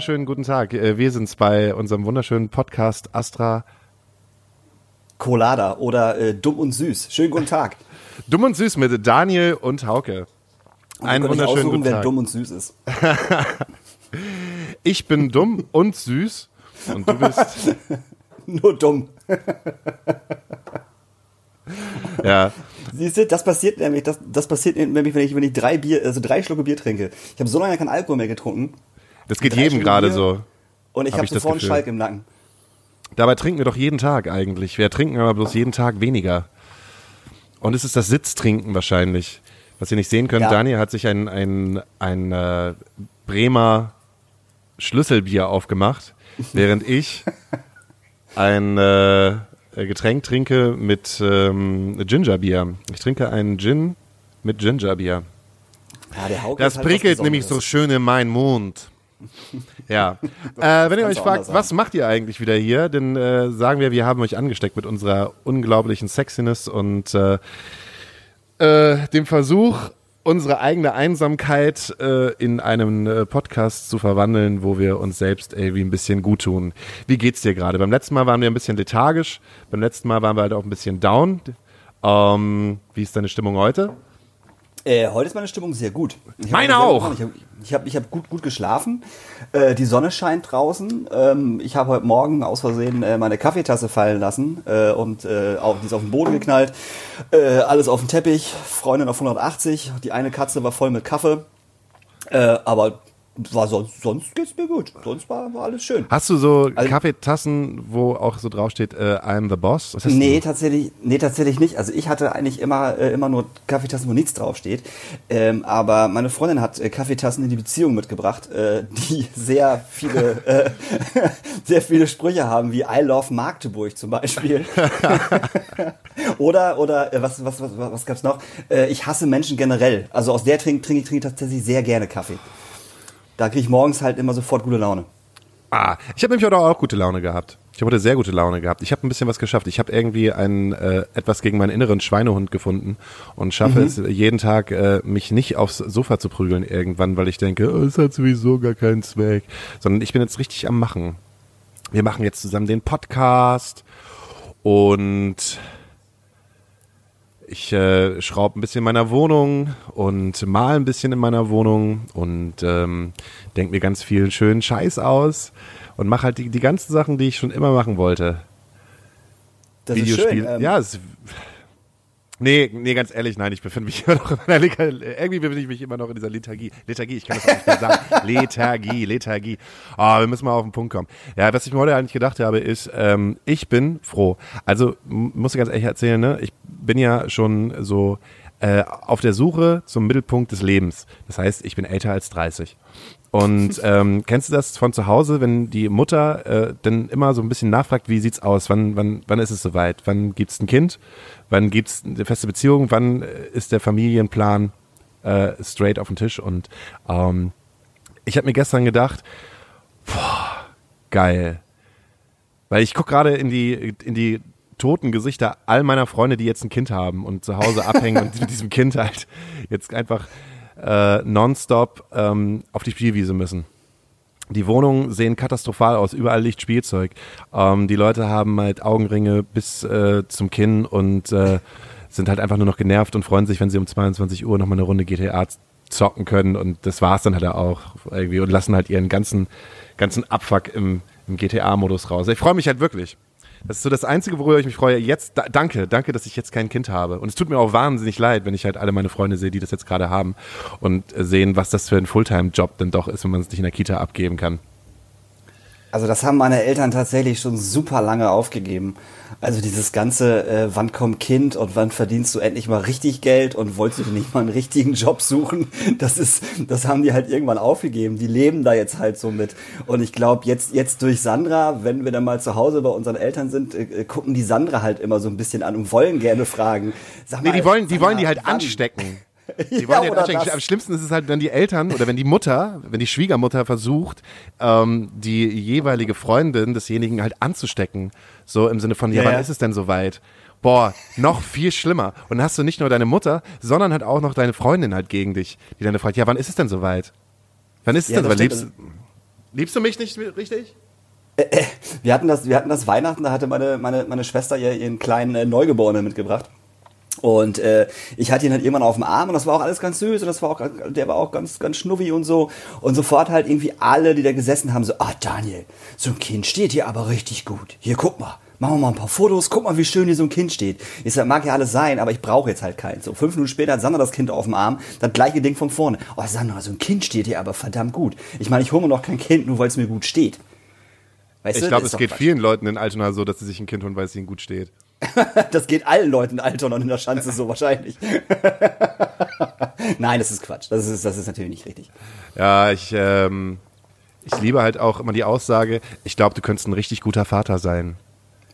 wunderschönen guten Tag. Äh, wir sind's bei unserem wunderschönen Podcast Astra Colada oder äh, Dumm und Süß. Schönen guten Tag. Dumm und Süß mit Daniel und Hauke. Einen wunderschönen aussuchen, guten Tag. wer dumm und süß ist. ich bin dumm und süß und du bist nur dumm. ja. Siehst du, das passiert nämlich, das, das passiert nämlich, wenn ich, wenn ich drei Bier, also drei Schlucke Bier trinke. Ich habe so lange keinen Alkohol mehr getrunken. Das geht jedem gerade so. Und ich habe hab sofort einen Schalk im Nacken. Dabei trinken wir doch jeden Tag eigentlich. Wir trinken aber bloß jeden Tag weniger. Und es ist das Sitztrinken wahrscheinlich. Was ihr nicht sehen könnt, ja. Daniel hat sich ein, ein, ein äh, Bremer Schlüsselbier aufgemacht, während ich ein äh, Getränk trinke mit ähm, Gingerbier. Ich trinke einen Gin mit Gingerbier. Ja, das halt prickelt nämlich so schön in meinen Mund. Ja. äh, wenn ihr euch fragt, was macht ihr eigentlich wieder hier, dann äh, sagen wir, wir haben euch angesteckt mit unserer unglaublichen Sexiness und äh, äh dem Versuch, unsere eigene Einsamkeit äh, in einen äh, Podcast zu verwandeln, wo wir uns selbst irgendwie ein bisschen gut tun. Wie geht's dir gerade? Beim letzten Mal waren wir ein bisschen lethargisch, beim letzten Mal waren wir halt auch ein bisschen down. Ähm, wie ist deine Stimmung heute? Äh, heute ist meine Stimmung sehr gut. Ich meine auch. Ich habe ich hab, ich hab gut, gut geschlafen. Äh, die Sonne scheint draußen. Ähm, ich habe heute Morgen aus Versehen äh, meine Kaffeetasse fallen lassen äh, und äh, auch, die ist auf den Boden geknallt. Äh, alles auf dem Teppich. Freundin auf 180. Die eine Katze war voll mit Kaffee. aber war sonst, sonst geht's mir gut. Sonst war, war alles schön. Hast du so also, Kaffeetassen, wo auch so draufsteht, äh, I'm the boss? Was nee, tatsächlich, nee, tatsächlich nicht. Also ich hatte eigentlich immer, äh, immer nur Kaffeetassen, wo nichts draufsteht. Ähm, aber meine Freundin hat äh, Kaffeetassen in die Beziehung mitgebracht, äh, die sehr viele, äh, sehr viele Sprüche haben, wie I love Magdeburg zum Beispiel. oder, oder, äh, was, was, was, was gab's noch? Ich hasse Menschen generell. Also aus der trinke trink, trink ich tatsächlich sehr gerne Kaffee. Da kriege ich morgens halt immer sofort gute Laune. Ah, ich habe nämlich heute auch gute Laune gehabt. Ich habe heute sehr gute Laune gehabt. Ich habe ein bisschen was geschafft. Ich habe irgendwie ein, äh, etwas gegen meinen inneren Schweinehund gefunden und schaffe mhm. es jeden Tag, äh, mich nicht aufs Sofa zu prügeln irgendwann, weil ich denke, oh, es hat sowieso gar keinen Zweck. Sondern ich bin jetzt richtig am Machen. Wir machen jetzt zusammen den Podcast und ich äh, schraube ein bisschen in meiner Wohnung und mal ein bisschen in meiner Wohnung und ähm, denke mir ganz viel schönen Scheiß aus und mache halt die, die ganzen Sachen, die ich schon immer machen wollte. Das Videospiel. Ist schön, ähm ja, es, Nee, nee, ganz ehrlich, nein, ich befinde mich immer noch in meiner Lethargie. Irgendwie befinde ich mich immer noch in dieser Lethargie. Lethargie, ich kann das auch nicht mehr sagen. Lethargie, Lethargie. Ah, oh, wir müssen mal auf den Punkt kommen. Ja, was ich mir heute eigentlich gedacht habe, ist, ähm, ich bin froh. Also, muss ich ganz ehrlich erzählen, ne? Ich bin ja schon so äh, auf der Suche zum Mittelpunkt des Lebens. Das heißt, ich bin älter als 30. Und ähm, kennst du das von zu Hause, wenn die Mutter äh, dann immer so ein bisschen nachfragt, wie sieht's aus, wann, wann, wann ist es soweit, wann gibt's ein Kind? Wann gibt es eine feste Beziehung? Wann äh, ist der Familienplan äh, straight auf dem Tisch? Und ähm, ich habe mir gestern gedacht, boah, geil. Weil ich gucke gerade in die, in die toten Gesichter all meiner Freunde, die jetzt ein Kind haben und zu Hause abhängen und mit diesem Kind halt jetzt einfach äh, nonstop ähm, auf die Spielwiese müssen. Die Wohnungen sehen katastrophal aus, überall liegt Spielzeug. Ähm, die Leute haben halt Augenringe bis äh, zum Kinn und äh, sind halt einfach nur noch genervt und freuen sich, wenn sie um 22 Uhr nochmal eine Runde GTA zocken können und das war's dann halt auch irgendwie und lassen halt ihren ganzen, ganzen Abfuck im, im GTA-Modus raus. Ich freue mich halt wirklich. Das ist so das Einzige, worüber ich mich freue. Jetzt, da, danke, danke, dass ich jetzt kein Kind habe. Und es tut mir auch wahnsinnig leid, wenn ich halt alle meine Freunde sehe, die das jetzt gerade haben und äh, sehen, was das für ein Fulltime-Job denn doch ist, wenn man es nicht in der Kita abgeben kann. Also das haben meine Eltern tatsächlich schon super lange aufgegeben. Also dieses ganze, äh, wann kommt Kind und wann verdienst du endlich mal richtig Geld und wolltest du nicht mal einen richtigen Job suchen, das ist, das haben die halt irgendwann aufgegeben. Die leben da jetzt halt so mit. Und ich glaube, jetzt, jetzt durch Sandra, wenn wir dann mal zu Hause bei unseren Eltern sind, äh, äh gucken die Sandra halt immer so ein bisschen an und wollen gerne fragen. Sag mal, nee, die wollen, die wollen die halt wann? anstecken. Die wollen ja, ja Am schlimmsten ist es halt, wenn die Eltern oder wenn die Mutter, wenn die Schwiegermutter versucht, ähm, die jeweilige Freundin desjenigen halt anzustecken. So im Sinne von, ja, ja wann ist es denn soweit? Boah, noch viel schlimmer. Und dann hast du nicht nur deine Mutter, sondern halt auch noch deine Freundin halt gegen dich, die dann fragt, ja, wann ist es denn soweit? Wann ist es denn soweit? Liebst du mich nicht richtig? Wir hatten das, wir hatten das Weihnachten, da hatte meine, meine, meine Schwester ihr, ihren kleinen äh, Neugeborenen mitgebracht. Und äh, ich hatte ihn halt irgendwann auf dem Arm und das war auch alles ganz süß und das war auch, der war auch ganz, ganz schnuffi und so. Und sofort halt irgendwie alle, die da gesessen haben, so, ah Daniel, so ein Kind steht hier aber richtig gut. Hier, guck mal, machen wir mal ein paar Fotos, guck mal, wie schön hier so ein Kind steht. Ich sag, mag ja alles sein, aber ich brauche jetzt halt keins. So, fünf Minuten später hat Sandra das Kind auf dem Arm, das gleiche Ding von vorne. Oh Sandra, so ein Kind steht hier aber verdammt gut. Ich meine, ich hole mir noch kein Kind, nur weil es mir gut steht. Weißt ich glaube, es geht Quatsch. vielen Leuten in Altona so, dass sie sich ein Kind holen, weil es ihnen gut steht. das geht allen Leuten in Altona und in der Schanze so wahrscheinlich. Nein, das ist Quatsch. Das ist, das ist natürlich nicht richtig. Ja, ich, ähm, ich liebe halt auch immer die Aussage, ich glaube, du könntest ein richtig guter Vater sein.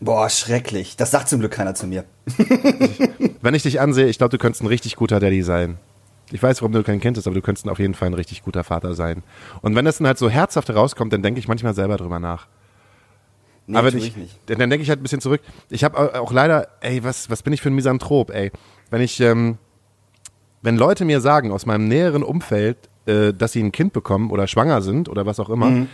Boah, schrecklich. Das sagt zum Glück keiner zu mir. wenn ich dich ansehe, ich glaube, du könntest ein richtig guter Daddy sein. Ich weiß, warum du kein Kind bist, aber du könntest auf jeden Fall ein richtig guter Vater sein. Und wenn das dann halt so herzhaft rauskommt, dann denke ich manchmal selber drüber nach. Nee, aber ich, nicht. dann denke ich halt ein bisschen zurück. Ich habe auch leider, ey, was, was bin ich für ein Misanthrop, ey. Wenn ich, ähm, wenn Leute mir sagen aus meinem näheren Umfeld, äh, dass sie ein Kind bekommen oder schwanger sind oder was auch immer, mhm.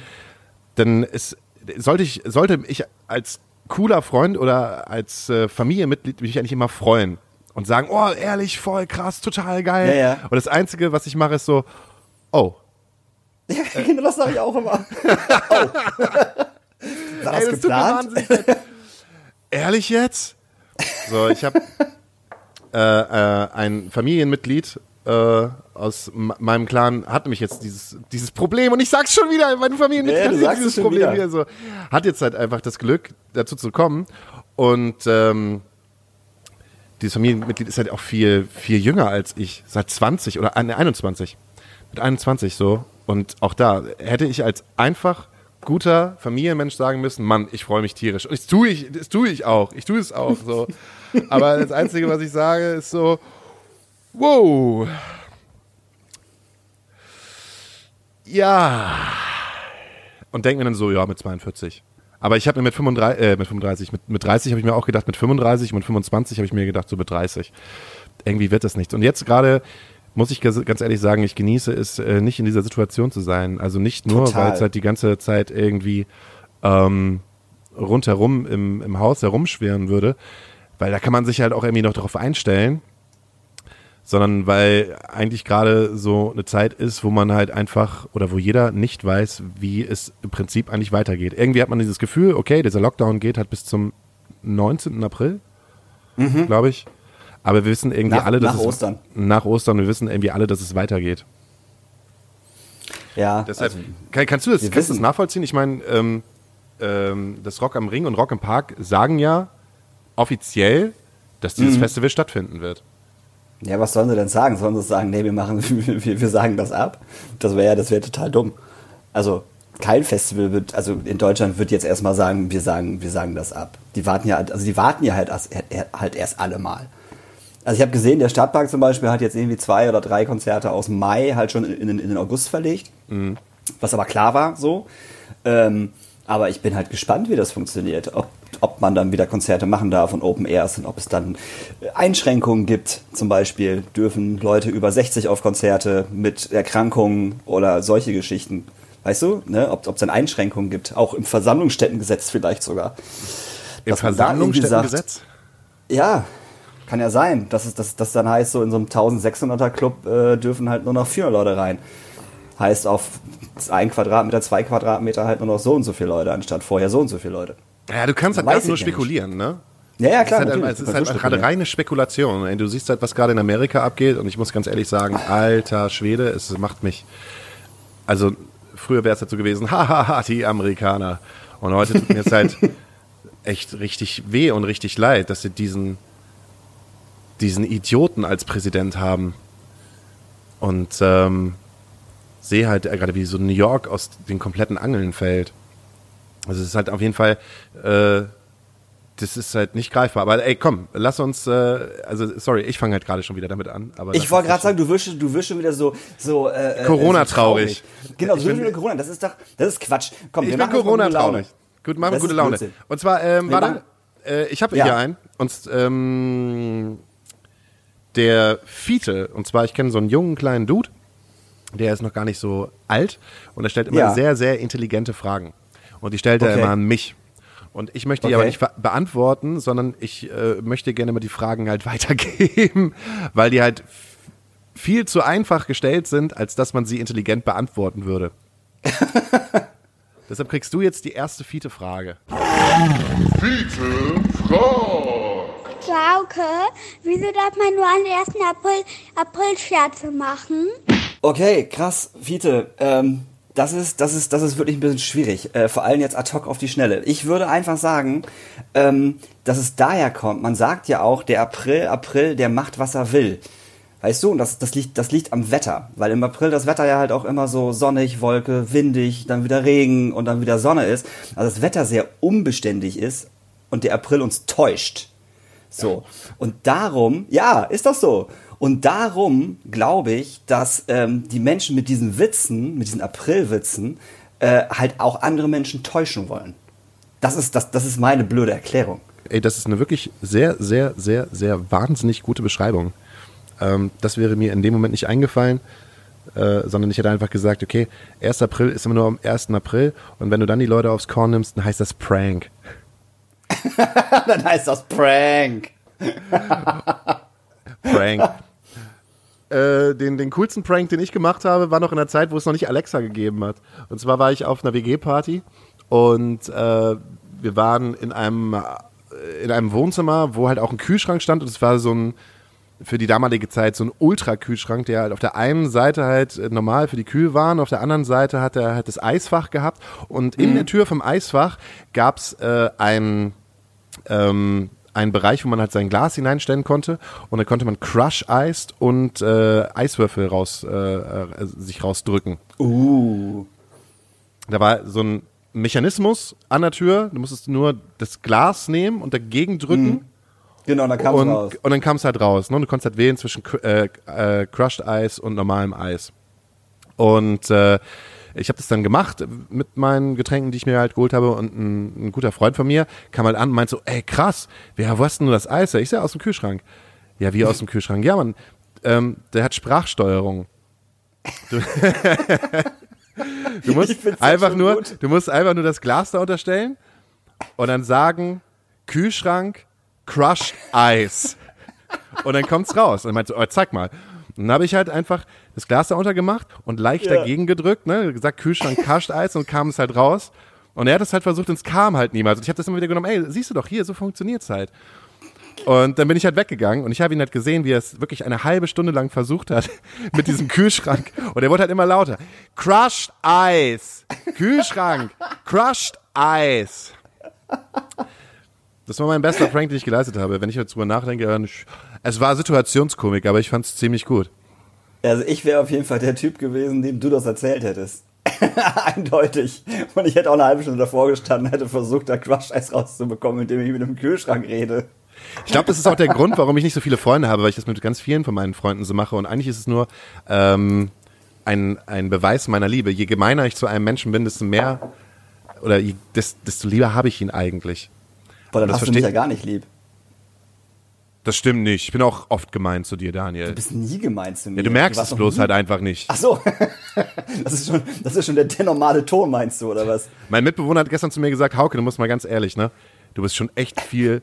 dann ist, sollte ich, sollte ich als cooler Freund oder als äh, Familienmitglied mich eigentlich immer freuen und sagen, oh, ehrlich, voll krass, total geil. Ja, ja. Und das Einzige, was ich mache, ist so, oh. Ja, genau, das sage ich auch immer. oh. War das Ey, das geplant? Ehrlich jetzt? So, ich habe äh, äh, ein Familienmitglied äh, aus meinem Clan hat nämlich jetzt dieses, dieses Problem und ich sag's schon wieder, mein Familienmitglied nee, hat dieses Problem wieder. wieder. so. Hat jetzt halt einfach das Glück, dazu zu kommen und ähm, dieses Familienmitglied ist halt auch viel, viel jünger als ich, seit 20 oder 21. Mit 21 so. Und auch da hätte ich als einfach guter Familienmensch sagen müssen, Mann, ich freue mich tierisch. Und das tue ich, das tue ich auch. Ich tue es auch so. Aber das Einzige, was ich sage, ist so, wow. Ja. Und denke mir dann so, ja, mit 42. Aber ich habe mir mit 35, äh, mit 35, mit, mit 30 habe ich mir auch gedacht, mit 35 und mit 25 habe ich mir gedacht, so mit 30. Irgendwie wird das nicht. Und jetzt gerade muss ich ganz ehrlich sagen, ich genieße es, äh, nicht in dieser Situation zu sein. Also nicht nur, weil es halt die ganze Zeit irgendwie ähm, rundherum im, im Haus herumschweren würde, weil da kann man sich halt auch irgendwie noch darauf einstellen, sondern weil eigentlich gerade so eine Zeit ist, wo man halt einfach oder wo jeder nicht weiß, wie es im Prinzip eigentlich weitergeht. Irgendwie hat man dieses Gefühl, okay, dieser Lockdown geht halt bis zum 19. April, mhm. glaube ich. Aber wir wissen irgendwie nach, alle, dass nach es, Ostern. Nach Ostern, wir wissen irgendwie alle, dass es weitergeht. Ja. Deshalb, also, kann, kannst du das, kannst das nachvollziehen? Ich meine, ähm, ähm, das Rock am Ring und Rock im Park sagen ja offiziell, dass dieses mhm. Festival stattfinden wird. Ja, was sollen sie denn sagen? Sollen sie sagen, nee, wir machen, wir, wir sagen das ab? Das wäre ja, das wäre total dumm. Also, kein Festival wird, also in Deutschland wird jetzt erstmal sagen, wir sagen, wir sagen das ab. Die warten ja, also die warten ja halt halt erst alle mal. Also ich habe gesehen, der Stadtpark zum Beispiel hat jetzt irgendwie zwei oder drei Konzerte aus Mai halt schon in, in, in den August verlegt. Mhm. Was aber klar war so. Ähm, aber ich bin halt gespannt, wie das funktioniert. Ob, ob man dann wieder Konzerte machen darf und Open Airs und ob es dann Einschränkungen gibt. Zum Beispiel dürfen Leute über 60 auf Konzerte mit Erkrankungen oder solche Geschichten. Weißt du, ne? ob es dann Einschränkungen gibt. Auch im Versammlungsstättengesetz vielleicht sogar. Im Versammlungsstättengesetz? Ja, kann ja sein, dass es dass, dass dann heißt, so in so einem 1600er Club äh, dürfen halt nur noch vier Leute rein. Heißt auf ein Quadratmeter, zwei Quadratmeter halt nur noch so und so viele Leute, anstatt vorher so und so viele Leute. Ja, du kannst halt nur spekulieren, nicht. ne? Ja, ja, klar. Es ist halt, es ist halt gerade reine Spekulation. Du siehst halt, was gerade in Amerika abgeht und ich muss ganz ehrlich sagen, alter Schwede, es macht mich. Also, früher wäre es halt so gewesen, hahaha, die Amerikaner. Und heute tut mir es halt echt richtig weh und richtig leid, dass sie diesen diesen Idioten als Präsident haben. Und ähm, sehe halt gerade, wie so New York aus den kompletten Angeln fällt. Also es ist halt auf jeden Fall, äh, das ist halt nicht greifbar. Aber ey, komm, lass uns, äh, also sorry, ich fange halt gerade schon wieder damit an. Aber ich wollte gerade sagen, du wirst, du wirst schon wieder so, so äh, Corona so traurig. traurig. Genau, du wirst wieder Corona. Das ist doch, das ist Quatsch. Komm, ich bin Corona traurig. Gut, machen wir gute Laune. Und zwar, ähm, warte, äh, ich habe ja. hier einen. Und ähm, der Fiete, und zwar, ich kenne so einen jungen kleinen Dude, der ist noch gar nicht so alt und er stellt immer Ja. sehr, sehr intelligente Fragen. Und die stellt er Okay. immer an mich. Und ich möchte die Okay. aber nicht beantworten, sondern ich äh, möchte gerne mal die Fragen halt weitergeben, weil die halt viel zu einfach gestellt sind, als dass man sie intelligent beantworten würde. Deshalb kriegst du jetzt die erste Fiete-Frage. Fiete fragt. Frauke, wieso darf man nur am 1. April April-Scherze machen? Okay, krass, Fiete. Ähm, das ist, das ist, das ist wirklich ein bisschen schwierig. Äh, vor allem jetzt ad hoc auf die Schnelle. Ich würde einfach sagen, ähm, dass es daher kommt. Man sagt ja auch, der April, April, der macht, was er will. Weißt du, und das, das, liegt, das liegt am Wetter. Weil im April das Wetter ja halt auch immer so sonnig, Wolke, windig, dann wieder Regen und dann wieder Sonne ist. Also das Wetter sehr unbeständig ist und der April uns täuscht. So. Und darum, ja, ist doch so. Und darum glaube ich, dass ähm, die Menschen mit diesen Witzen, mit diesen Aprilwitzen, äh, halt auch andere Menschen täuschen wollen. Das ist, das, das ist meine blöde Erklärung. Ey, das ist eine wirklich sehr, sehr, sehr, sehr wahnsinnig gute Beschreibung. Ähm, das wäre mir in dem Moment nicht eingefallen, äh, sondern ich hätte einfach gesagt, okay, 1. April ist immer nur am 1. April und wenn du dann die Leute aufs Korn nimmst, dann heißt das Prank. Dann heißt das Prank. Prank. äh, den, den coolsten Prank, den ich gemacht habe, war noch in der Zeit, wo es noch nicht Alexa gegeben hat. Und zwar war ich auf einer WG-Party und äh, wir waren in einem, äh, in einem Wohnzimmer, wo halt auch ein Kühlschrank stand und es war so ein für die damalige Zeit so ein Ultra-Kühlschrank, der halt auf der einen Seite halt normal für die Kühlwaren, auf der anderen Seite hat er halt das Eisfach gehabt und in der Tür vom Eisfach gab's äh, ein ähm, einen Bereich, wo man halt sein Glas hineinstellen konnte und dann konnte man Crush Iced und äh, Eiswürfel raus, äh, äh, sich rausdrücken. Uh. Da war so ein Mechanismus an der Tür, du musstest nur das Glas nehmen und dagegen drücken Genau, dann kam es raus. und dann kam es halt raus. Ne? Und Du konntest halt wählen zwischen äh, Crushed Eis und normalem Eis. Und äh, ich habe das dann gemacht mit meinen Getränken, die ich mir halt geholt habe. Und ein, ein guter Freund von mir kam halt an und meint so, ey krass, wer, wo hast denn du das Eis? her?" Ich sag, aus dem Kühlschrank. Ja, wie aus dem Kühlschrank? Ja, man, ähm, der hat Sprachsteuerung. Du, du musst einfach nur, gut. du musst einfach nur das Glas da unterstellen und dann sagen, Kühlschrank, Crushed Eis. Und dann kommt's raus. Und meinte so, oh, zeig mal. Und dann habe ich halt einfach das Glas da untergemacht und leicht Ja. dagegen gedrückt, ne, gesagt Kühlschrank, Crushed Eis und kam es halt raus. Und er hat es halt versucht und es kam halt niemals. Und ich habe das immer wieder genommen, ey, siehst du doch hier, so funktioniert's halt. Und dann bin ich halt weggegangen und ich habe ihn halt gesehen, wie er es wirklich eine halbe Stunde lang versucht hat mit diesem Kühlschrank. Und er wurde halt immer lauter. Crushed Eis. Kühlschrank. Crushed Eis. Das war mein bester Prank, den ich geleistet habe. Wenn ich jetzt drüber nachdenke, dann es war Situationskomik, aber ich fand es ziemlich gut. Also ich wäre auf jeden Fall der Typ gewesen, dem du das erzählt hättest. Eindeutig. Und ich hätte auch eine halbe Stunde davor gestanden, hätte versucht, da Crush-Eis rauszubekommen, indem ich mit einem Kühlschrank rede. Ich glaube, das ist auch der Grund, warum ich nicht so viele Freunde habe, weil ich das mit ganz vielen von meinen Freunden so mache. Und eigentlich ist es nur ähm, ein, ein Beweis meiner Liebe. Je gemeiner ich zu einem Menschen bin, desto mehr oder je, des- desto lieber habe ich ihn eigentlich. Boah, dann Das hast du mich ja gar nicht lieb. Das stimmt nicht. Ich bin auch oft gemein zu dir, Daniel. Du bist nie gemein zu mir. Ja, du merkst warst es bloß nie- halt einfach nicht. Ach so. Das ist schon, das ist schon der, der normale Ton, meinst du, oder was? Mein Mitbewohner hat gestern zu mir gesagt, Hauke, du musst mal ganz ehrlich, ne? Du bist schon echt viel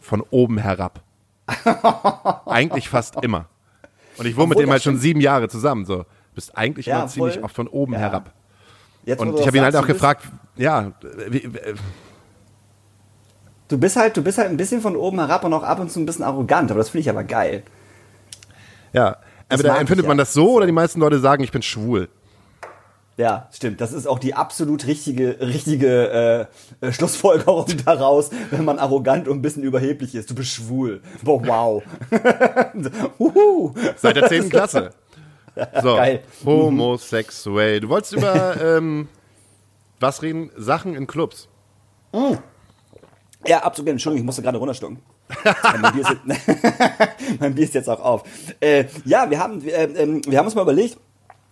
von oben herab. eigentlich fast immer. Und ich wohne mit dem halt schon sieben Jahre zusammen. So, bist eigentlich Ja, immer ziemlich voll. oft von oben Ja. herab. Jetzt, Und du ich habe ihn halt auch du gefragt, ja, wie, äh, Du bist halt, du bist halt ein bisschen von oben herab und auch ab und zu ein bisschen arrogant, aber das finde ich aber geil. ja. Entweder mag ich empfindet ja. man das so oder die meisten Leute sagen, ich bin schwul. Ja, stimmt. Das ist auch die absolut richtige, richtige äh, äh, Schlussfolgerung daraus, wenn man arrogant und ein bisschen überheblich ist. Du bist schwul. Boah, wow. Huhu. Seit der 10. Klasse. So, Geil. homosexuell. Du wolltest über ähm, was reden? Sachen in Clubs. Ja, absolut. Entschuldigung, ich musste gerade runterschlucken. mein, Bier ist jetzt, mein Bier ist jetzt auch auf. Äh, ja, wir haben, äh, ähm, wir haben uns mal überlegt,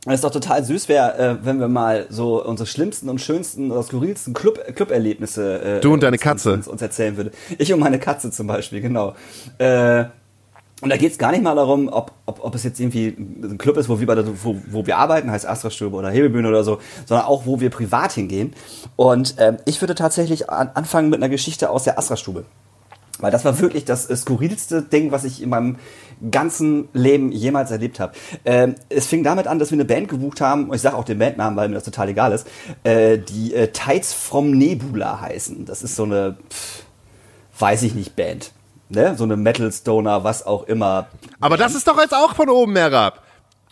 dass es doch total süß wäre, äh, wenn wir mal so unsere schlimmsten und schönsten oder skurrilsten Club, Club-Erlebnisse äh, Du und deine uns, Katze. Uns, uns erzählen würde. Ich und meine Katze zum Beispiel, genau. Und da geht es gar nicht mal darum, ob, ob, ob es jetzt irgendwie ein Club ist, wo wir, wo, wo wir arbeiten, heißt Astra-Stube oder Hebebühne oder so, sondern auch, wo wir privat hingehen. Und ähm, ich würde tatsächlich an, anfangen mit einer Geschichte aus der Astra-Stube. Weil das war wirklich das äh, skurrilste Ding, was ich in meinem ganzen Leben jemals erlebt habe. Ähm, es fing damit an, dass wir eine Band gebucht haben, und ich sage auch den Bandnamen, weil mir das total egal ist, äh, die äh, Tides from Nebula heißen. Das ist so eine, pff, weiß ich nicht, Band. Ne? So eine Metal Stoner, was auch immer. Aber das ist doch jetzt auch von oben herab.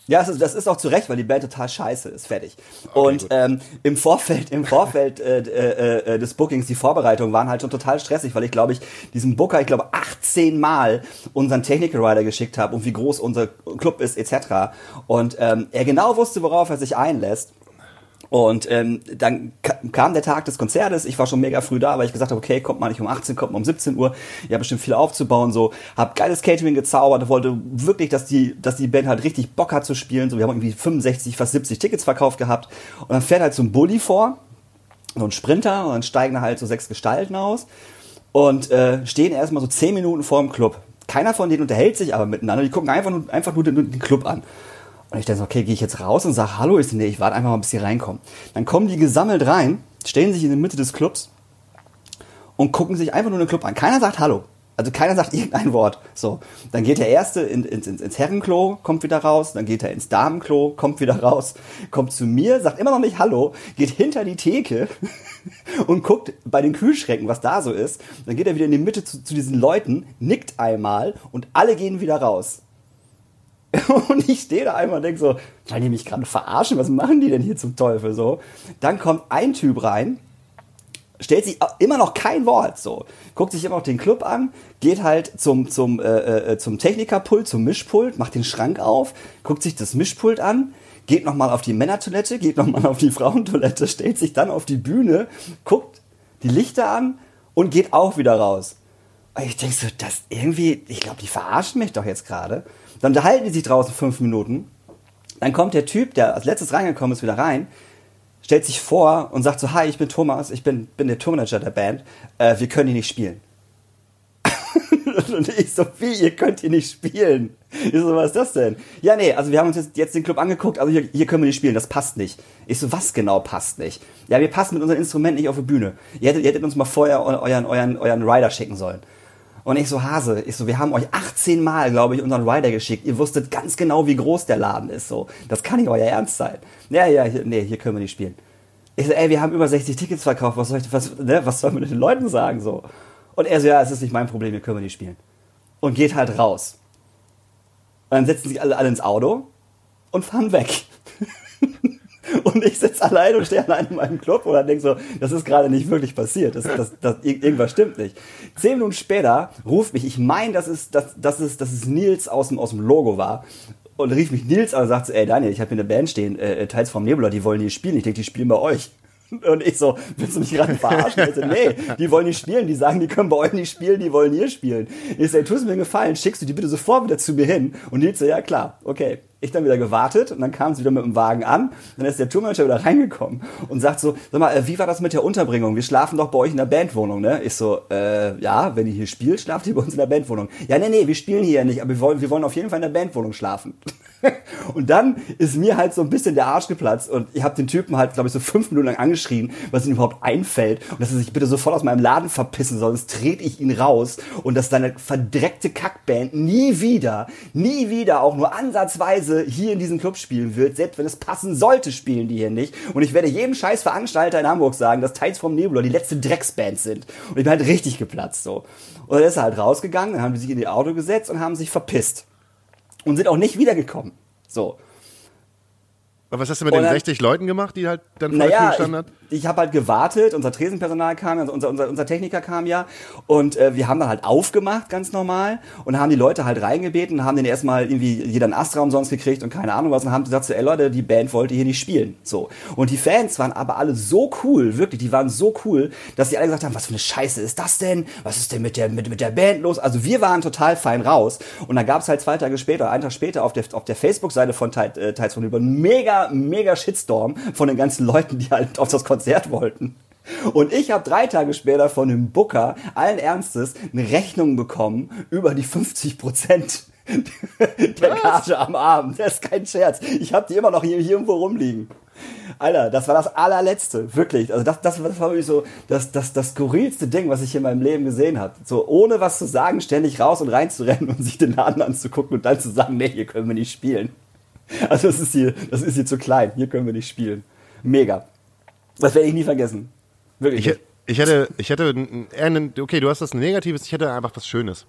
Ja, das ist, das ist auch zu Recht, weil die Band total scheiße ist, fertig. und ähm, im Vorfeld, im Vorfeld äh, äh, äh, des Bookings, die Vorbereitungen waren halt schon total stressig, weil ich glaube ich diesem Booker, ich glaube 18 Mal unseren Technical Rider geschickt habe und wie groß unser Club ist etc. Und ähm, er genau wusste, worauf er sich einlässt. Und ähm, dann ka- kam der Tag des Konzertes. Ich war schon mega früh da, weil ich gesagt habe, okay, kommt mal nicht um 18, kommt mal um 17 Uhr. Ich habe bestimmt viel aufzubauen. So, hab geiles Catering gezaubert. Wollte wirklich, dass die, dass die Band halt richtig Bock hat zu spielen. So, wir haben irgendwie 65, fast 70 Tickets verkauft gehabt. Und dann fährt halt so ein Bulli vor, so ein Sprinter, und dann steigen da halt so sechs Gestalten aus und äh, stehen erstmal so 10 Minuten vor dem Club. Keiner von denen unterhält sich aber miteinander. Die gucken einfach nur, einfach nur den, den Club an. Und ich denke okay, gehe ich jetzt raus und sage Hallo? Ich nee, ich warte einfach mal, bis sie reinkommen. Dann kommen die gesammelt rein, stellen sich in die Mitte des Clubs und gucken sich einfach nur den Club an. Keiner sagt Hallo. Also keiner sagt irgendein Wort. So, dann geht der Erste in, ins, ins, ins Herrenklo, kommt wieder raus, dann geht er ins Damenklo, kommt wieder raus, kommt zu mir, sagt immer noch nicht Hallo, geht hinter die Theke und guckt bei den Kühlschränken, was da so ist. Dann geht er wieder in die Mitte zu, zu diesen Leuten, nickt einmal und alle gehen wieder raus. Und ich stehe da einmal und denke so, wollen die mich gerade verarschen? Was machen die denn hier zum Teufel so? Dann kommt ein Typ rein, stellt sich immer noch kein Wort so, guckt sich immer noch den Club an, geht halt zum zum äh, äh, zum Technikerpult, zum Mischpult, macht den Schrank auf, guckt sich das Mischpult an, geht noch mal auf die Männertoilette, geht noch mal auf die Frauentoilette, stellt sich dann auf die Bühne, guckt die Lichter an und geht auch wieder raus. Ich denke so, das irgendwie, ich glaube, die verarschen mich doch jetzt gerade. Dann unterhalten die sich draußen fünf Minuten. Dann kommt der Typ, der als letztes reingekommen ist, wieder rein, stellt sich vor und sagt so, hi, ich bin Thomas, ich bin, bin der Tourmanager der Band, äh, wir können hier nicht spielen. und ich so, wie, ihr könnt hier nicht spielen? Ich so, was ist das denn? Ja, nee, also wir haben uns jetzt, jetzt den Club angeguckt, also hier, hier können wir nicht spielen, das passt nicht. Ich so, was genau passt nicht? Ja, wir passen mit unserem Instrument nicht auf die Bühne. Ihr hättet, ihr hättet uns mal vorher eu- euren, euren, euren Rider schicken sollen. Und ich so, Hase, ich so, wir haben euch 18 Mal, glaube ich, unseren Rider geschickt. Ihr wusstet ganz genau, wie groß der Laden ist. So, das kann nicht euer Ernst sein. Ja, ja, hier, nee, hier können wir nicht spielen. Ich so, ey, wir haben über 60 Tickets verkauft. Was soll ich, was, ne, was soll man den Leuten sagen so? Und er so, ja, es ist nicht mein Problem, hier können wir nicht spielen. Und geht halt raus. Und dann setzen sich alle, alle ins Auto und fahren weg. Und ich sitze allein und stehe allein in meinem Club und denke so, das ist gerade nicht wirklich passiert. Das, das, das, ir- irgendwas stimmt nicht. Zehn Minuten später ruft mich, ich meine, dass es, dass, dass es, dass es Nils aus dem, aus dem Logo war. Und rief mich Nils an und sagt so, ey Daniel, ich habe hier eine Band stehen, äh, teils vom Nebula, die wollen hier spielen. Ich denke, die spielen bei euch. Und ich so, willst du mich gerade verarschen? Ich so, nee, die wollen nicht spielen. Die sagen, die können bei euch nicht spielen, die wollen hier spielen. Ich so, ey, tust mir einen Gefallen, schickst du die bitte sofort wieder zu mir hin. Und Nils so, ja klar, okay. Ich dann wieder gewartet und dann kam sie wieder mit dem Wagen an. Dann ist der Tourmanager wieder reingekommen und sagt so, sag mal, äh, wie war das mit der Unterbringung? Wir schlafen doch bei euch in der Bandwohnung, ne? Ich so, äh, ja, wenn ihr hier spielt, schlaft ihr bei uns in der Bandwohnung. Ja, nee, nee, wir spielen hier ja nicht, aber wir wollen, wir wollen auf jeden Fall in der Bandwohnung schlafen. Und dann ist mir halt so ein bisschen der Arsch geplatzt und ich habe den Typen halt, glaube ich, so fünf Minuten lang angeschrien, was ihm überhaupt einfällt und dass er sich bitte sofort aus meinem Laden verpissen soll, sonst trete ich ihn raus und dass seine verdreckte Kackband nie wieder, nie wieder auch nur ansatzweise hier in diesem Club spielen wird, selbst wenn es passen sollte, spielen die hier nicht. Und ich werde jedem scheiß Veranstalter in Hamburg sagen, dass Teils vom Nebula die letzte Drecksband sind. Und ich bin halt richtig geplatzt so. Und dann ist er halt rausgegangen, dann haben die sich in die Auto gesetzt und haben sich verpisst und sind auch nicht wiedergekommen. So. Aber was hast du mit Und den dann- 60 Leuten gemacht, die halt dann vor der Naja, Tür ich, gestanden hat? Ich habe halt gewartet, unser Tresenpersonal kam, also unser, unser, unser Techniker kam ja und äh, wir haben dann halt aufgemacht, ganz normal und haben die Leute halt reingebeten und haben den erstmal irgendwie jeder einen Astra umsonst gekriegt und keine Ahnung was und haben gesagt so, ey Leute, die Band wollte hier nicht spielen. So. Und die Fans waren aber alle so cool, wirklich, die waren so cool, dass sie alle gesagt haben, was für eine Scheiße ist das denn? Was ist denn mit der, mit, mit der Band los? Also wir waren total fein raus und dann gab es halt zwei Tage später, einen Tag später auf der, auf der Facebook-Seite von Teil- äh, Teils von über mega, mega Shitstorm von den ganzen Leuten, die halt auf das Konzert wollten. Und ich habe drei Tage später von dem Booker allen Ernstes eine Rechnung bekommen über die 50 Prozent der Gage am Arm. Das ist kein Scherz. Ich habe die immer noch hier, hier irgendwo rumliegen. Alter, das war das allerletzte, wirklich. Also das, das, das war wirklich so das, das, das skurrilste Ding, was ich in meinem Leben gesehen habe. So ohne was zu sagen, ständig raus und rein zu rennen und sich den Laden anzugucken und dann zu sagen, nee, hier können wir nicht spielen. Also das ist hier, das ist hier zu klein, hier können wir nicht spielen. Mega. Das werde ich nie vergessen. Wirklich. Ich, ich hätte, ich hätte okay, du hast das Negatives, ich hätte einfach was Schönes.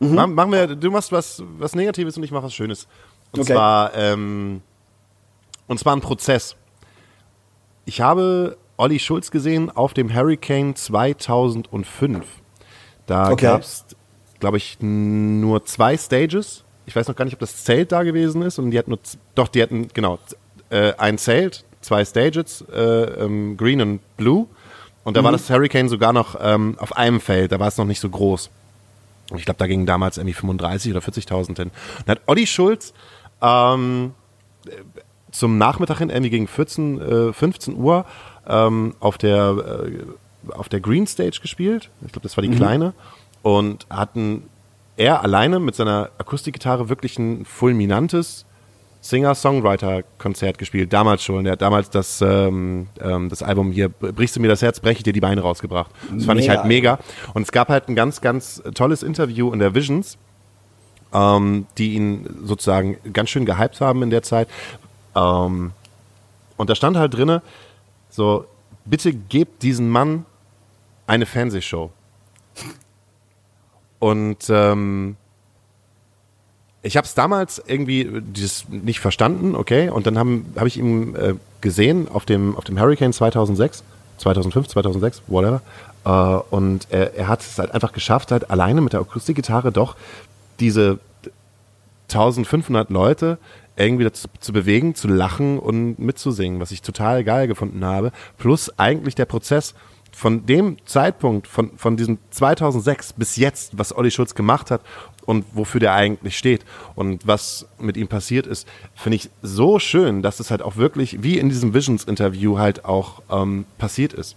Mhm. Machen wir, du machst was, was Negatives und ich mache was Schönes. Und Okay. zwar, ähm, und zwar ein Prozess. Ich habe Olli Schulz gesehen auf dem Hurricane 2005. Da Okay. gab es, glaube ich, nur zwei Stages. Ich weiß noch gar nicht, ob das Zelt da gewesen ist. Und die hatten nur, doch, die hatten, genau, äh, ein Zelt, zwei Stages, äh, ähm, Green und Blue. Und da war das Hurricane sogar noch ähm, auf einem Feld, da war es noch nicht so groß. Und ich glaube, da gingen damals irgendwie 35 oder 40.000 hin. Und hat Olli Schulz ähm, zum Nachmittag hin, irgendwie gegen 14, äh, 15 Uhr, ähm, auf der äh, auf der Green Stage gespielt. Ich glaube, das war die kleine. Und hatten er alleine mit seiner Akustikgitarre wirklich ein fulminantes Singer-Songwriter-Konzert gespielt, damals schon. Er hat damals das, ähm, ähm, das Album hier, Brichst du mir das Herz, breche ich dir die Beine rausgebracht. Das fand ich halt mega. Und es gab halt ein ganz, ganz tolles Interview in der Visions, ähm, die ihn sozusagen ganz schön gehypt haben in der Zeit. Ähm, und da stand halt drinne, so, bitte gebt diesen Mann eine Fernsehshow. Und ähm, ich habe es damals irgendwie äh, dieses nicht verstanden, okay, und dann habe hab ich ihn äh, gesehen auf dem, auf dem Hurricane 2006, 2005, 2006, whatever, äh, und er, er hat es halt einfach geschafft, halt alleine mit der Akustikgitarre doch diese 1500 Leute irgendwie dazu zu bewegen, zu lachen und mitzusingen, was ich total geil gefunden habe. Plus eigentlich der Prozess von dem Zeitpunkt, von, von diesem 2006 bis jetzt, was Olli Schulz gemacht hat und wofür der eigentlich steht und was mit ihm passiert ist, finde ich so schön, dass es halt auch wirklich, wie in diesem Visions-Interview halt auch ähm, passiert ist.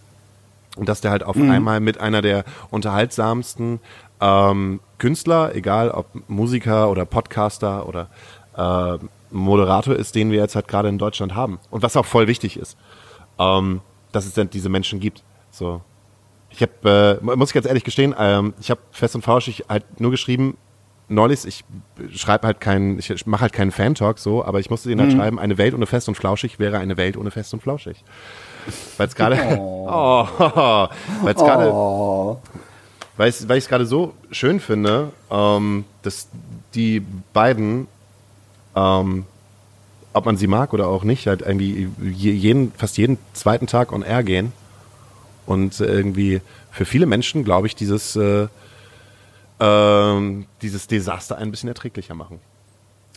Und dass der halt auf einmal mit einer der unterhaltsamsten ähm, Künstler, egal ob Musiker oder Podcaster oder äh, Moderator ist, den wir jetzt halt gerade in Deutschland haben. Und was auch voll wichtig ist, ähm, dass es dann diese Menschen gibt. So. Ich habe, äh, muss ich ganz ehrlich gestehen, ähm, ich habe fest und flauschig halt nur geschrieben, neulich, ich schreibe halt keinen, ich mache halt keinen Fan-Talk so, aber ich musste den halt schreiben, eine Welt ohne Fest und Flauschig wäre eine Welt ohne Fest und Flauschig. Weil es gerade, oh, weil es gerade, Oh. weil ich es gerade so schön finde, ähm, dass die beiden, ähm, ob man sie mag oder auch nicht, halt irgendwie je- jeden, fast jeden zweiten Tag on air gehen und irgendwie für viele Menschen, glaube ich, dieses, äh, ähm, dieses Desaster ein bisschen erträglicher machen.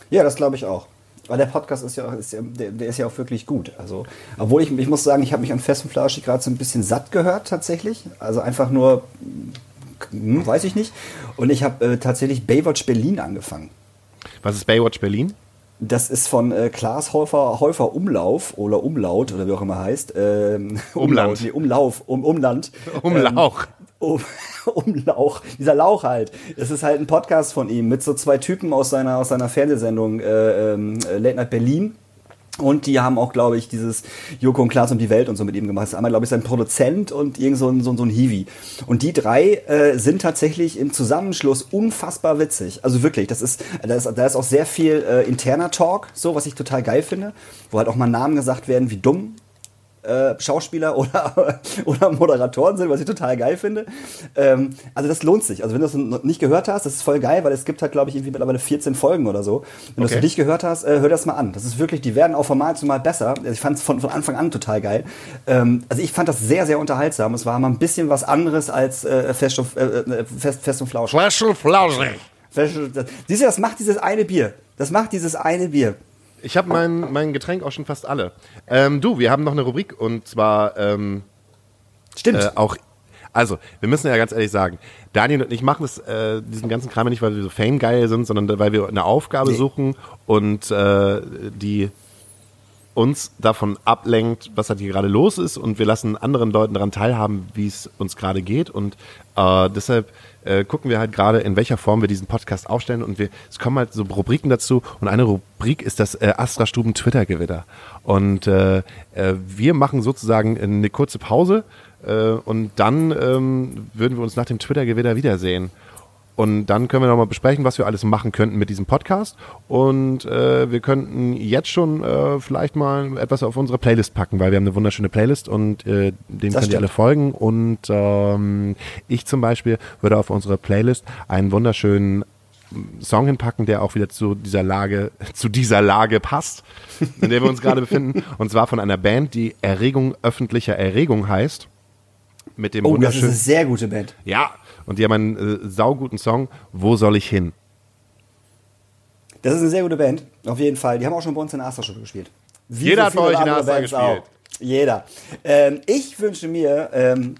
Ja, das glaube ich auch. Weil der Podcast ist ja, auch- ist ja der, der ist ja auch wirklich gut. Also, obwohl ich, ich muss sagen, ich habe mich an Fest und Flauschig gerade so ein bisschen satt gehört tatsächlich. Also einfach nur, hm, weiß ich nicht. Und ich habe äh, tatsächlich Baywatch Berlin angefangen. Was ist Baywatch Berlin? Das ist von äh, Klaas Häufer, Häufer Umlauf oder Umlaut oder wie auch immer heißt. Ähm, Umland. Nee, Umlauf, um, Umland. Umlauch. Um, Umlauch, dieser Lauch halt. Es ist halt ein Podcast von ihm mit so zwei Typen aus seiner, aus seiner Fernsehsendung äh, ähm, Late Night Berlin. Und die haben auch, glaube ich, dieses Joko und Klaas um die Welt und so mit ihm gemacht. Das ist einmal, glaube ich, sein Produzent und irgend so ein, so, so ein Hiwi. Und die drei äh, sind tatsächlich im Zusammenschluss unfassbar witzig. Also wirklich, das ist, da ist, da ist auch sehr viel äh, interner Talk, so, was ich total geil finde. Wo halt auch mal Namen gesagt werden wie dumm äh, Schauspieler oder, oder Moderatoren sind, was ich total geil finde. Ähm, also das lohnt sich. Also wenn du das noch nicht gehört hast, das ist voll geil, weil es gibt halt, glaube ich, irgendwie mittlerweile 14 Folgen oder so. Wenn du das Okay. noch nicht gehört hast, äh, hör das mal an. Das ist wirklich, die werden auch von Mal zu Mal besser. Also ich fand es von, von Anfang an total geil. Ähm, also ich fand das sehr, sehr unterhaltsam. Es war mal ein bisschen was anderes als äh, Fest, und, äh, äh, Fest, Fest und Flausch. Flash und Flauschig. Fest, das, siehst du, das macht dieses eine Bier. Das macht dieses eine Bier. Ich habe mein, mein Getränk auch schon fast alle. Ähm, du, wir haben noch eine Rubrik und zwar ähm, Stimmt. äh, auch. Also, wir müssen ja ganz ehrlich sagen, Daniel und ich machen das, äh, diesen ganzen Kram nicht, weil wir so Fame-geil sind, sondern weil wir eine Aufgabe Nee. suchen und äh, die uns davon ablenkt, was halt hier gerade los ist. Und wir lassen anderen Leuten daran teilhaben, wie es uns gerade geht. Und äh, deshalb äh, gucken wir halt gerade, in welcher Form wir diesen Podcast aufstellen. Und wir, es kommen halt so Rubriken dazu. Und eine Rubrik ist das äh, Astra Stuben Twitter Gewitter und äh, äh, wir machen sozusagen eine kurze Pause äh, und dann ähm, würden wir uns nach dem Twitter Gewitter wiedersehen. Und dann können wir nochmal besprechen, was wir alles machen könnten mit diesem Podcast. Und äh, wir könnten jetzt schon äh, vielleicht mal etwas auf unsere Playlist packen, weil wir haben eine wunderschöne Playlist und äh, dem könnt ihr alle folgen. Und ähm, ich zum Beispiel würde auf unsere Playlist einen wunderschönen Song hinpacken, der auch wieder zu dieser Lage, zu dieser Lage passt, in der wir uns gerade befinden. Und zwar von einer Band, die Erregung öffentlicher Erregung heißt. Mit dem Oh, das ist wunderschönen. eine sehr gute Band. Ja, und die haben einen äh, sauguten Song, Wo soll ich hin? Das ist eine sehr gute Band, auf jeden Fall. Die haben auch schon bei uns in der Astra-Schule gespielt. Wie Jeder so hat bei euch in der Bands gespielt. auch. Jeder. Ähm, ich wünsche mir ähm,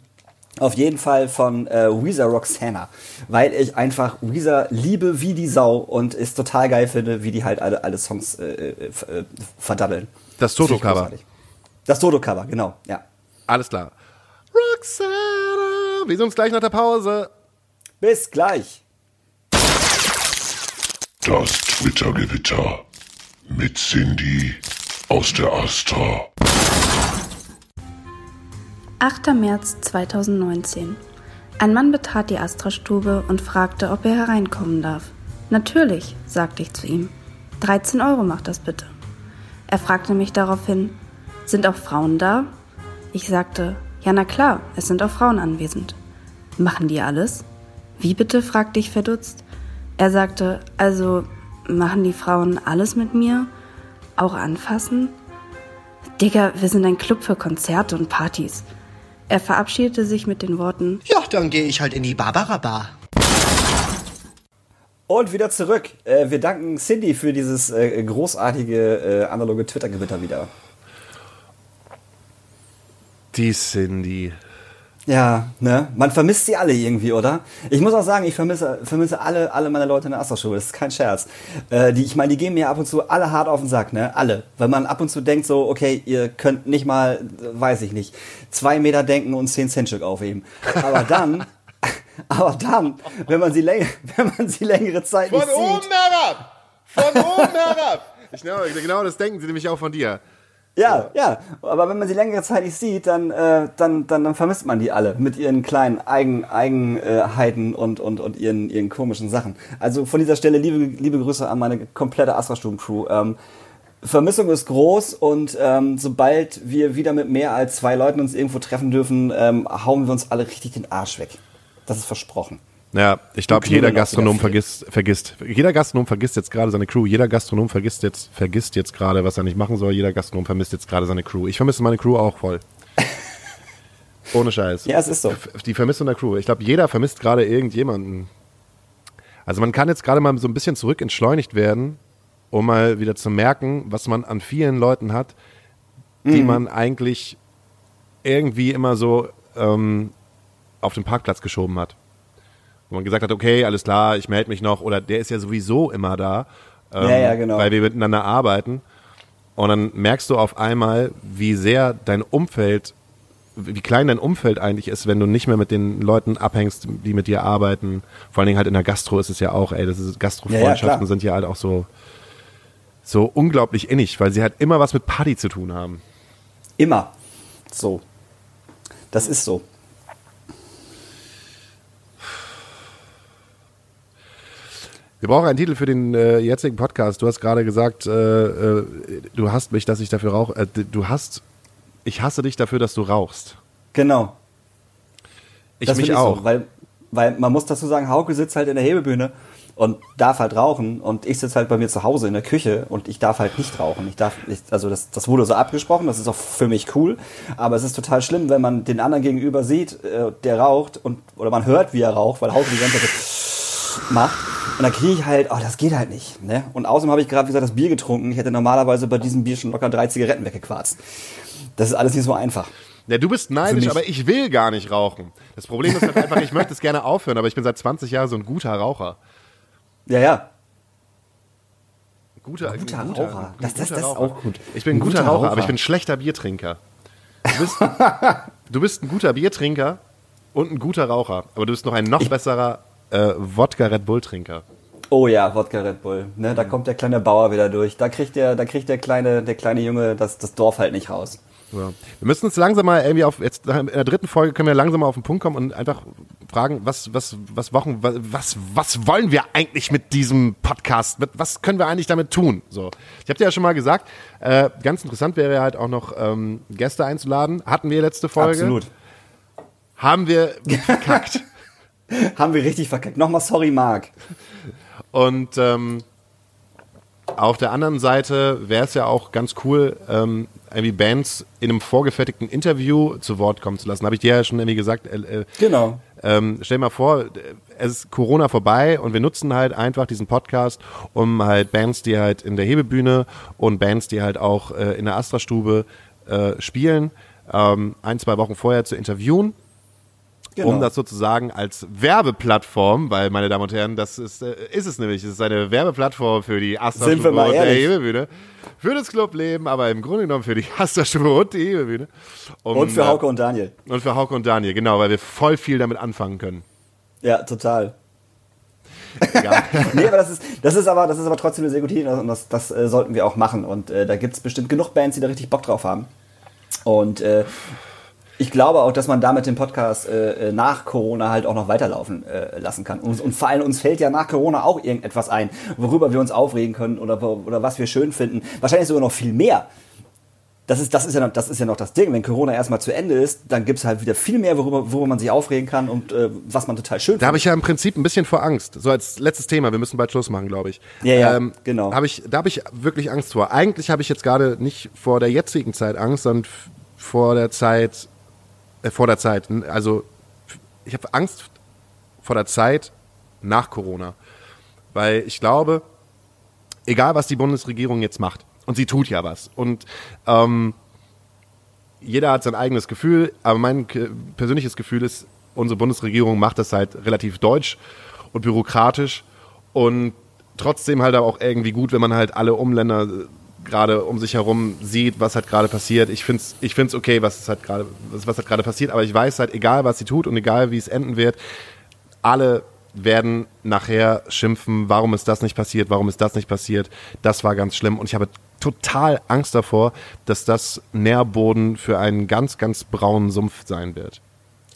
auf jeden Fall von äh, Weezer Roxana, weil ich einfach Weezer liebe wie die Sau und es total geil finde, wie die halt alle, alle Songs äh, äh, äh, verdaddeln. Das Toto-Cover. Das Toto-Cover, genau, ja. Alles klar. Roxana, wir sehen uns gleich nach der Pause. Bis gleich. Das Twitter-Gewitter mit Cindy aus der Astra. 8. März 2019. Ein Mann betrat die Astra-Stube und fragte, ob er hereinkommen darf. Natürlich, sagte ich zu ihm. 13 Euro macht das bitte. Er fragte mich daraufhin, sind auch Frauen da? Ich sagte, ja na klar, es sind auch Frauen anwesend. Machen die alles? Wie bitte? fragte ich verdutzt. Er sagte, also machen die Frauen alles mit mir? Auch anfassen? Digga, wir sind ein Club für Konzerte und Partys. Er verabschiedete sich mit den Worten, Ja, dann gehe ich halt in die Barbara Bar. Und wieder zurück. Äh, wir danken Cindy für dieses äh, großartige äh, analoge Twitter-Gewitter wieder. Die Cindy. Ja, ne? Man vermisst sie alle irgendwie, oder? Ich muss auch sagen, ich vermisse, vermisse alle, alle meine Leute in der Astra-Schule. Das ist kein Scherz. Äh, die, ich meine, die gehen mir ab und zu alle hart auf den Sack, ne? Alle. Weil man ab und zu denkt so, okay, ihr könnt nicht mal, weiß ich nicht, zwei Meter denken und zehn Cent Stück aufheben. Aber dann, aber dann, wenn man sie länger, wenn man sie längere Zeit nicht sieht. herab! Von oben herab! Ich, genau, genau das denken sie nämlich auch von dir. Ja, ja. Aber wenn man sie längere Zeit nicht sieht, dann, äh, dann, dann, dann vermisst man die alle mit ihren kleinen Eigen, Eigenheiten und, und, und ihren, ihren komischen Sachen. Also von dieser Stelle liebe, liebe Grüße an meine komplette Astra-Stuben-Crew. Ähm, Vermissung ist groß und ähm, sobald wir wieder mit mehr als zwei Leuten uns irgendwo treffen dürfen, ähm, hauen wir uns alle richtig den Arsch weg. Das ist versprochen. Ja, ich glaube, jeder Gastronom vergisst, vergisst, jeder Gastronom vergisst jetzt gerade seine Crew, jeder Gastronom vergisst jetzt, vergisst jetzt gerade, was er nicht machen soll, jeder Gastronom vermisst jetzt gerade seine Crew. Ich vermisse meine Crew auch voll. Ohne Scheiß. Ja, es ist so. Die Vermissung der Crew. Ich glaube, jeder vermisst gerade irgendjemanden. Also man kann jetzt gerade mal so ein bisschen zurück entschleunigt werden, um mal wieder zu merken, was man an vielen Leuten hat, die man eigentlich irgendwie immer so ähm, auf den Parkplatz geschoben hat. Wo man gesagt hat, okay, alles klar, ich melde mich noch, oder der ist ja sowieso immer da, ähm, Ja, ja, genau. weil wir miteinander arbeiten. Und dann merkst du auf einmal, wie sehr dein Umfeld, wie klein dein Umfeld eigentlich ist, wenn du nicht mehr mit den Leuten abhängst, die mit dir arbeiten. Vor allen Dingen halt in der Gastro ist es ja auch, ey, das ist Gastrofreundschaften Ja, sind ja halt auch so, so unglaublich innig, weil sie halt immer was mit Party zu tun haben. Immer. So. Das ist so. Wir brauchen einen Titel für den äh, jetzigen Podcast. Du hast gerade gesagt, äh, äh, du hasst mich, dass ich dafür rauche. Äh, du hast, ich hasse dich dafür, dass du rauchst. Genau. Ich das mich find auch. So, weil, weil man muss dazu sagen, Hauke sitzt halt in der Hebebühne und darf halt rauchen und ich sitze halt bei mir zu Hause in der Küche und ich darf halt nicht rauchen. Ich darf, ich, also das, das wurde so abgesprochen, das ist auch für mich cool, aber es ist total schlimm, wenn man den anderen gegenüber sieht, äh, der raucht und oder man hört, wie er raucht, weil Hauke die ganze Zeit macht und dann kriege ich halt, oh, das geht halt nicht. Ne? Und außerdem habe ich gerade, wie gesagt, das Bier getrunken. Ich hätte normalerweise bei diesem Bier schon locker drei Zigaretten weggequarzt. Das ist alles nicht so einfach. Ja, du bist neidisch, aber ich will gar nicht rauchen. Das Problem ist halt einfach, ich möchte es gerne aufhören, aber ich bin seit 20 Jahren so ein guter Raucher. Ja, ja. Guter, Guter ein Raucher. Das- das- guter das ist Raucher. auch gut. Ich bin ein guter, guter Raucher, aber Raucher. ich bin ein schlechter Biertrinker. Du bist, du bist ein guter Biertrinker und ein guter Raucher, aber du bist noch ein noch besserer äh, Wodka Red Bull Trinker. Oh ja, Wodka Red Bull. Ne, da kommt der kleine Bauer wieder durch. Da kriegt der, da kriegt der kleine, der kleine Junge das, das Dorf halt nicht raus. Ja. Wir müssen uns langsam mal irgendwie auf, jetzt in der dritten Folge können wir langsam mal auf den Punkt kommen und einfach fragen, was, was, was, Wochen, was, was wollen wir eigentlich mit diesem Podcast? Mit- Was können wir eigentlich damit tun? So. Ich habe dir ja schon mal gesagt, äh, ganz interessant wäre halt auch noch ähm, Gäste einzuladen. Hatten wir letzte Folge. Absolut. Haben wir verkackt. Haben wir richtig verkackt. Nochmal sorry, Marc. Und ähm, auf der anderen Seite wäre es ja auch ganz cool, ähm, irgendwie Bands in einem vorgefertigten Interview zu Wort kommen zu lassen. Habe ich dir ja schon irgendwie gesagt. Äh, äh, Genau. ähm, stell dir mal vor, es ist Corona vorbei und wir nutzen halt einfach diesen Podcast, um halt Bands, die halt in der Hebebühne und Bands, die halt auch äh, in der Astra-Stube äh, spielen, ähm, ein, zwei Wochen vorher zu interviewen genau. um das sozusagen als Werbeplattform, weil, meine Damen und Herren, das ist, äh, ist es nämlich, es ist eine Werbeplattform für die Sind wir mal und der? Hebebühne, für das Clubleben, aber im Grunde genommen für die Stube und die Hebebühne. Um, und für äh, Hauke und Daniel. Und für Hauke und Daniel, genau, weil wir voll viel damit anfangen können. Ja, total. Egal. nee, aber das ist, das ist aber, das ist aber trotzdem eine sehr gute Idee und das, das äh, sollten wir auch machen. Und äh, da gibt es bestimmt genug Bands, die da richtig Bock drauf haben. Und äh, ich glaube auch, dass man damit den Podcast äh, äh, nach Corona halt auch noch weiterlaufen äh, lassen kann. Und, und vor allem uns fällt ja nach Corona auch irgendetwas ein, worüber wir uns aufregen können oder, oder was wir schön finden. Wahrscheinlich sogar noch viel mehr. Das ist, das, ist ja noch, das ist ja noch das Ding. Wenn Corona erstmal zu Ende ist, dann gibt es halt wieder viel mehr, worüber, worüber man sich aufregen kann und äh, was man total schön Da habe ich ja im Prinzip ein bisschen vor Angst. So als letztes Thema, wir müssen bald Schluss machen, glaube ich. Ja, ja, genau. Hab ich, da habe ich wirklich Angst vor. Eigentlich habe ich jetzt gerade nicht vor der jetzigen Zeit Angst, sondern vor der Zeit, äh, vor der Zeit. Also ich habe Angst vor der Zeit nach Corona. Weil ich glaube, egal was die Bundesregierung jetzt macht, und sie tut ja was. Und ähm, jeder hat sein eigenes Gefühl, aber mein persönliches Gefühl ist, unsere Bundesregierung macht das halt relativ deutsch und bürokratisch und trotzdem halt auch irgendwie gut, wenn man halt alle Umländer äh, gerade um sich herum sieht, was halt gerade passiert. Ich finde es ich find's okay, was halt gerade was, halt gerade passiert, aber ich weiß halt, egal was sie tut und egal wie es enden wird, alle werden nachher schimpfen, warum ist das nicht passiert, warum ist das nicht passiert. Das war ganz schlimm und ich habe total Angst davor, dass das Nährboden für einen ganz, ganz braunen Sumpf sein wird.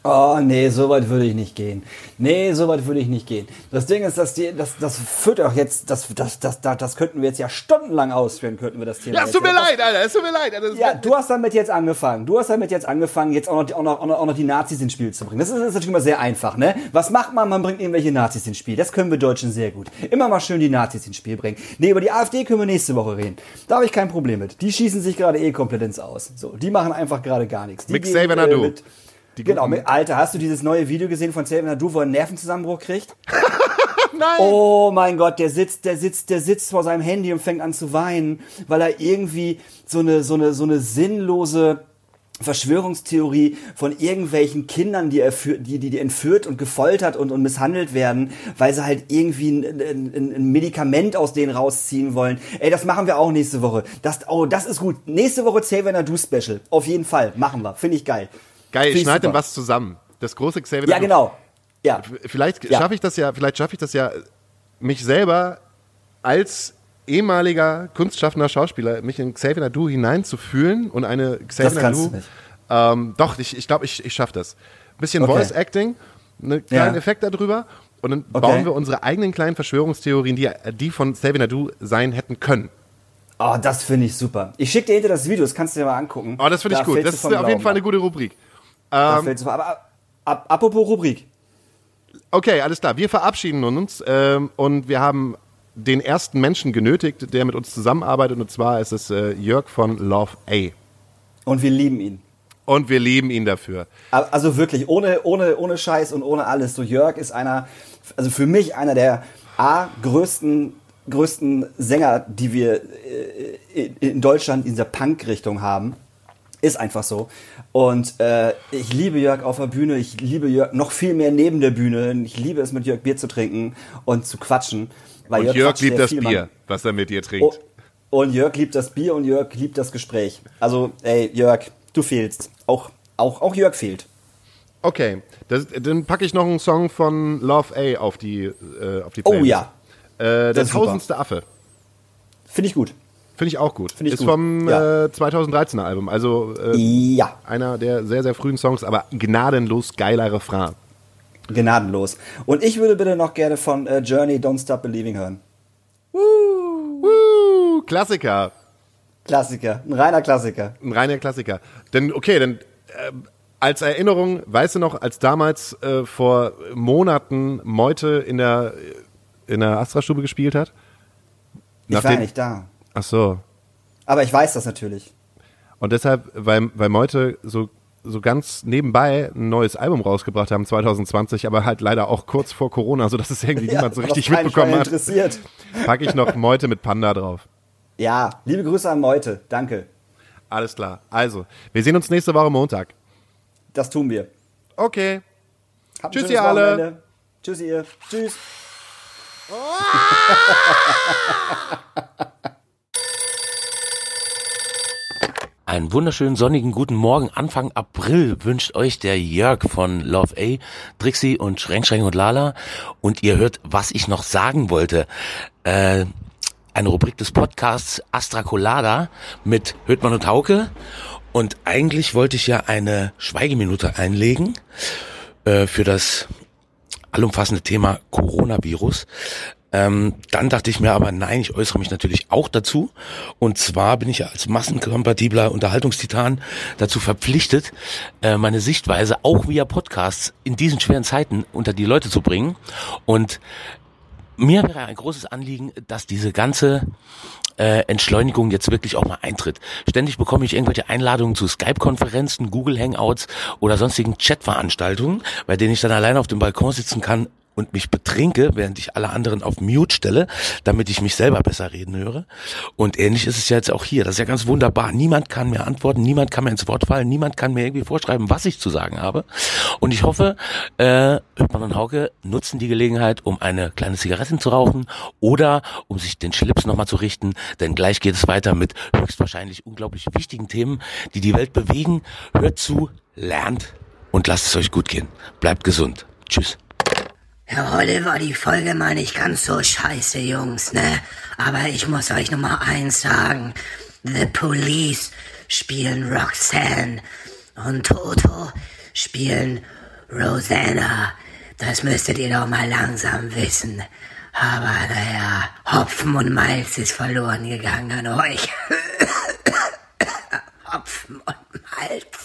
Oh, nee, so weit würde ich nicht gehen. Nee, so weit würde ich nicht gehen. Das Ding ist, dass die, das, das führt auch jetzt, das, das, das, das, das könnten wir jetzt ja stundenlang ausführen, könnten wir das Thema. Ja, es tut mir leid, Alter, es tut mir leid. Alter. Das Ja, du hast damit jetzt angefangen. Du hast damit jetzt angefangen, jetzt auch noch, auch noch, auch noch, auch noch die Nazis ins Spiel zu bringen. Das ist, das ist natürlich immer sehr einfach, ne? Was macht man? Man bringt irgendwelche Nazis ins Spiel. Das können wir Deutschen sehr gut. Immer mal schön die Nazis ins Spiel bringen. Nee, über die AfD können wir nächste Woche reden. Da habe ich kein Problem mit. Die schießen sich gerade eh komplett ins Aus. So, die machen einfach gerade gar nichts. Die Mit gehen, äh, mit- Die Genau, mit, Alter, hast du dieses neue Video gesehen von Xavier Nadu, wo er einen Nervenzusammenbruch kriegt? Nein! Oh mein Gott, der sitzt, der sitzt, der sitzt vor seinem Handy und fängt an zu weinen, weil er irgendwie so eine, so eine, so eine sinnlose Verschwörungstheorie von irgendwelchen Kindern, die, er für, die, die, die entführt und gefoltert und, und misshandelt werden, weil sie halt irgendwie ein, ein, ein Medikament aus denen rausziehen wollen. Ey, das machen wir auch nächste Woche. Das, oh, das ist gut. Nächste Woche Xavier Nadu Special. Auf jeden Fall. Machen wir. Finde ich geil. Geil, Find ich ich schneide super. was zusammen. Das große Xavier Ja, genau. Ja. Vielleicht Ja. schaffe ich das ja, vielleicht schaffe ich das ja, mich selber als ehemaliger kunstschaffender Schauspieler, mich in Xavier Nadu hineinzufühlen und eine Xavier Das kannst Nadu. du nicht. Ähm, doch, ich, ich glaube, ich, ich schaffe das. Ein bisschen Okay. Voice Acting, einen kleinen Ja. Effekt darüber und dann Okay. bauen wir unsere eigenen kleinen Verschwörungstheorien, die, die von Xavier Nadu sein hätten können. Oh, das finde ich super. Ich schicke dir hinter das Video, das kannst du dir mal angucken. Oh, das finde ich Da gut. fällst Das ist auf jeden Fall eine gute Rubrik. Ähm, aber ab, apropos Rubrik. Okay, alles klar. Wir verabschieden uns ähm, und wir haben den ersten Menschen genötigt, der mit uns zusammenarbeitet. Und zwar ist es äh, Jörg von Love A. Und wir lieben ihn. Und wir lieben ihn dafür. Also wirklich, ohne, ohne, ohne Scheiß und ohne alles. So Jörg ist einer, also für mich einer der A, größten, größten Sänger, die wir äh, in in Deutschland in dieser Punk-Richtung haben. Ist einfach so. Und äh, ich liebe Jörg auf der Bühne, ich liebe Jörg noch viel mehr neben der Bühne. Ich liebe es, mit Jörg Bier zu trinken und zu quatschen. Weil Und Jörg quatscht liebt das Bier, Mann. was er mit dir Oh, trinkt. und Jörg liebt das Bier und Jörg liebt das Gespräch. Also, ey, Jörg, du fehlst. Auch, auch, auch Jörg fehlt. Okay, das, dann packe ich noch einen Song von Love A auf die, äh, auf die Oh Playlist. ja, Äh, der tausendste Affe. finde ich gut. Finde ich auch gut. Find ich ist gut. vom Ja. äh, 2013er Album. Also äh, Ja, einer der sehr, sehr frühen Songs, aber gnadenlos geiler Refrain. gnadenlos. Und ich würde bitte noch gerne von äh, Journey Don't Stop Believing hören. Woo, Klassiker. Klassiker, ein reiner Klassiker. Ein reiner Klassiker. Denn, okay, dann ähm, als Erinnerung, weißt du noch, als damals äh, vor Monaten Meute in der, in der Astra-Stube gespielt hat? Ich war Nachdem- ja nicht da. Ach so. Aber ich weiß das natürlich. Und deshalb, weil, weil Meute so, so ganz nebenbei ein neues Album rausgebracht haben, 2020, aber halt leider auch kurz vor Corona, sodass es irgendwie niemand so richtig mitbekommen hat, interessiert. packe ich noch Meute mit Panda drauf. Ja, liebe Grüße an Meute. Danke. Alles klar. Also, wir sehen uns nächste Woche Montag. Das tun wir. Okay. Habt Tschüss, ihr alle. Wochenende. Tschüss, ihr. Tschüss. Einen wunderschönen sonnigen guten Morgen. Anfang April wünscht euch der Jörg von Love A, Trixie und Schränk, Schränk und Lala. Und ihr hört, was ich noch sagen wollte. Äh, eine Rubrik des Podcasts Astra Colada mit Höhtmann und Hauke. Und eigentlich wollte ich ja eine Schweigeminute einlegen äh, für das allumfassende Thema Coronavirus. Ähm, dann dachte ich mir aber, nein, ich äußere mich natürlich auch dazu. Und zwar bin ich als massenkompatibler Unterhaltungstitan dazu verpflichtet, äh, meine Sichtweise auch via Podcasts in diesen schweren Zeiten unter die Leute zu bringen. Und mir wäre ein großes Anliegen, dass diese ganze äh, Entschleunigung jetzt wirklich auch mal eintritt. Ständig bekomme ich irgendwelche Einladungen zu Skype-Konferenzen, Google Hangouts oder sonstigen Chat-Veranstaltungen, bei denen ich dann alleine auf dem Balkon sitzen kann und mich betrinke, während ich alle anderen auf Mute stelle, damit ich mich selber besser reden höre. Und ähnlich ist es ja jetzt auch hier. Das ist ja ganz wunderbar. Niemand kann mir antworten, niemand kann mir ins Wort fallen, niemand kann mir irgendwie vorschreiben, was ich zu sagen habe. Und ich hoffe, äh, Hüppmann und Hauke nutzen die Gelegenheit, um eine kleine Zigarette zu rauchen oder um sich den Schlips nochmal zu richten, denn gleich geht es weiter mit höchstwahrscheinlich unglaublich wichtigen Themen, die die Welt bewegen. Hört zu, lernt und lasst es euch gut gehen. Bleibt gesund. Tschüss. Ja, heute war die Folge mal nicht ganz so scheiße, Jungs, ne? Aber ich muss euch nur mal eins sagen. The Police spielen Roxanne und Toto spielen Rosanna. Das müsstet ihr doch mal langsam wissen. Aber naja, Hopfen und Malz ist verloren gegangen an euch. Hopfen und Malz.